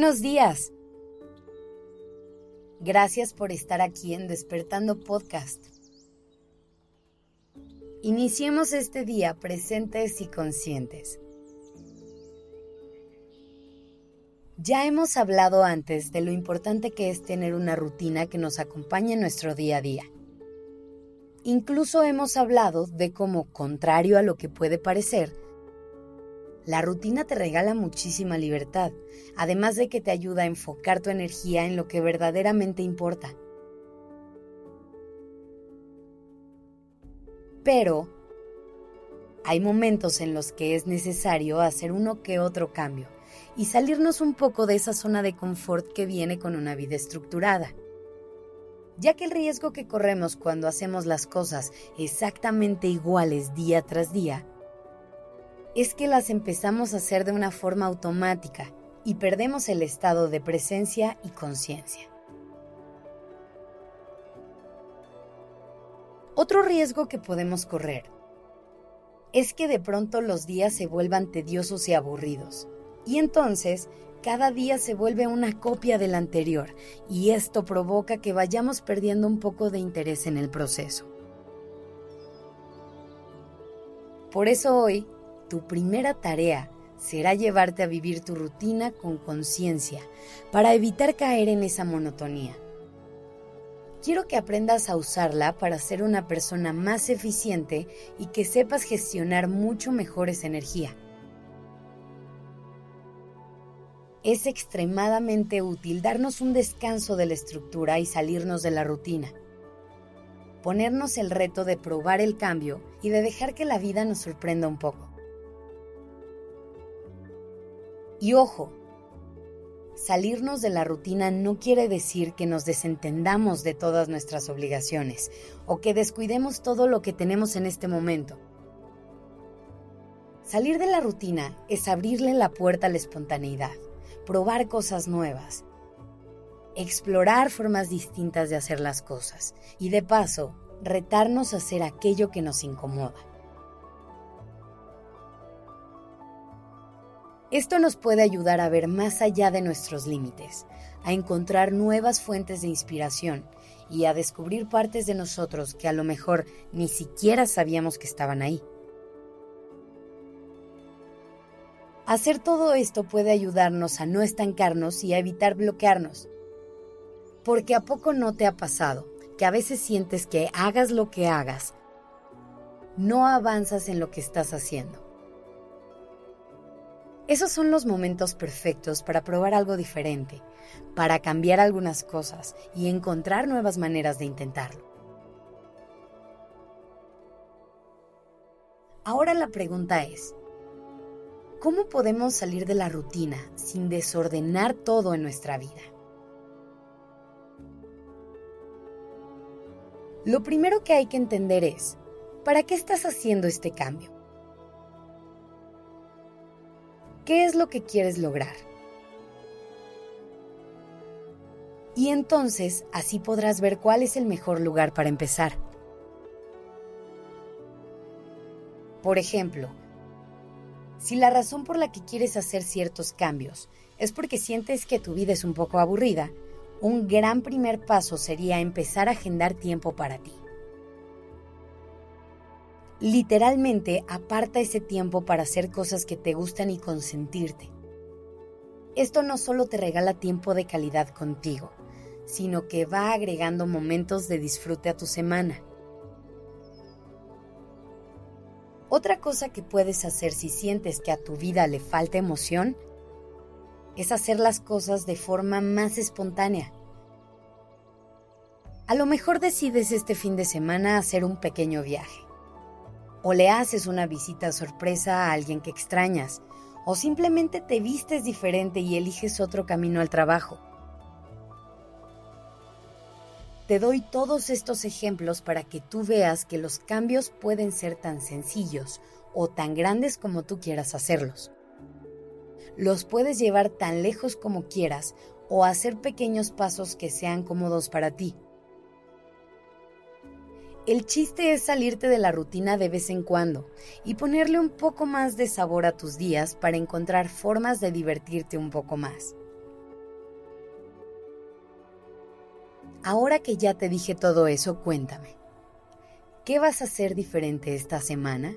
Buenos días. Gracias por estar aquí en Despertando Podcast. Iniciemos este día presentes y conscientes. Ya hemos hablado antes de lo importante que es tener una rutina que nos acompañe en nuestro día a día. Incluso hemos hablado de cómo, contrario a lo que puede parecer, la rutina te regala muchísima libertad, además de que te ayuda a enfocar tu energía en lo que verdaderamente importa. Pero hay momentos en los que es necesario hacer uno que otro cambio y salirnos un poco de esa zona de confort que viene con una vida estructurada. Ya que el riesgo que corremos cuando hacemos las cosas exactamente iguales día tras día es que las empezamos a hacer de una forma automática y perdemos el estado de presencia y conciencia. Otro riesgo que podemos correr es que de pronto los días se vuelvan tediosos y aburridos, y entonces cada día se vuelve una copia del anterior, y esto provoca que vayamos perdiendo un poco de interés en el proceso. Por eso hoy tu primera tarea será llevarte a vivir tu rutina con conciencia para evitar caer en esa monotonía. Quiero que aprendas a usarla para ser una persona más eficiente y que sepas gestionar mucho mejor esa energía. Es extremadamente útil darnos un descanso de la estructura y salirnos de la rutina. Ponernos el reto de probar el cambio y de dejar que la vida nos sorprenda un poco. Y ojo, salirnos de la rutina no quiere decir que nos desentendamos de todas nuestras obligaciones o que descuidemos todo lo que tenemos en este momento. Salir de la rutina es abrirle la puerta a la espontaneidad, probar cosas nuevas, explorar formas distintas de hacer las cosas y de paso retarnos a hacer aquello que nos incomoda. Esto nos puede ayudar a ver más allá de nuestros límites, a encontrar nuevas fuentes de inspiración y a descubrir partes de nosotros que a lo mejor ni siquiera sabíamos que estaban ahí. Hacer todo esto puede ayudarnos a no estancarnos y a evitar bloquearnos. Porque a poco no te ha pasado que a veces sientes que hagas lo que hagas, no avanzas en lo que estás haciendo. Esos son los momentos perfectos para probar algo diferente, para cambiar algunas cosas y encontrar nuevas maneras de intentarlo. Ahora la pregunta es, ¿cómo podemos salir de la rutina sin desordenar todo en nuestra vida? Lo primero que hay que entender es, ¿para qué estás haciendo este cambio? ¿Qué es lo que quieres lograr? Y entonces así podrás ver cuál es el mejor lugar para empezar. Por ejemplo, si la razón por la que quieres hacer ciertos cambios es porque sientes que tu vida es un poco aburrida, un gran primer paso sería empezar a agendar tiempo para ti. Literalmente aparta ese tiempo para hacer cosas que te gustan y consentirte. Esto no solo te regala tiempo de calidad contigo, sino que va agregando momentos de disfrute a tu semana. Otra cosa que puedes hacer si sientes que a tu vida le falta emoción es hacer las cosas de forma más espontánea. A lo mejor decides este fin de semana hacer un pequeño viaje o le haces una visita sorpresa a alguien que extrañas, o simplemente te vistes diferente y eliges otro camino al trabajo. Te doy todos estos ejemplos para que tú veas que los cambios pueden ser tan sencillos o tan grandes como tú quieras hacerlos. Los puedes llevar tan lejos como quieras o hacer pequeños pasos que sean cómodos para ti. El chiste es salirte de la rutina de vez en cuando y ponerle un poco más de sabor a tus días para encontrar formas de divertirte un poco más. Ahora que ya te dije todo eso, cuéntame. ¿Qué vas a hacer diferente esta semana?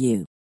you.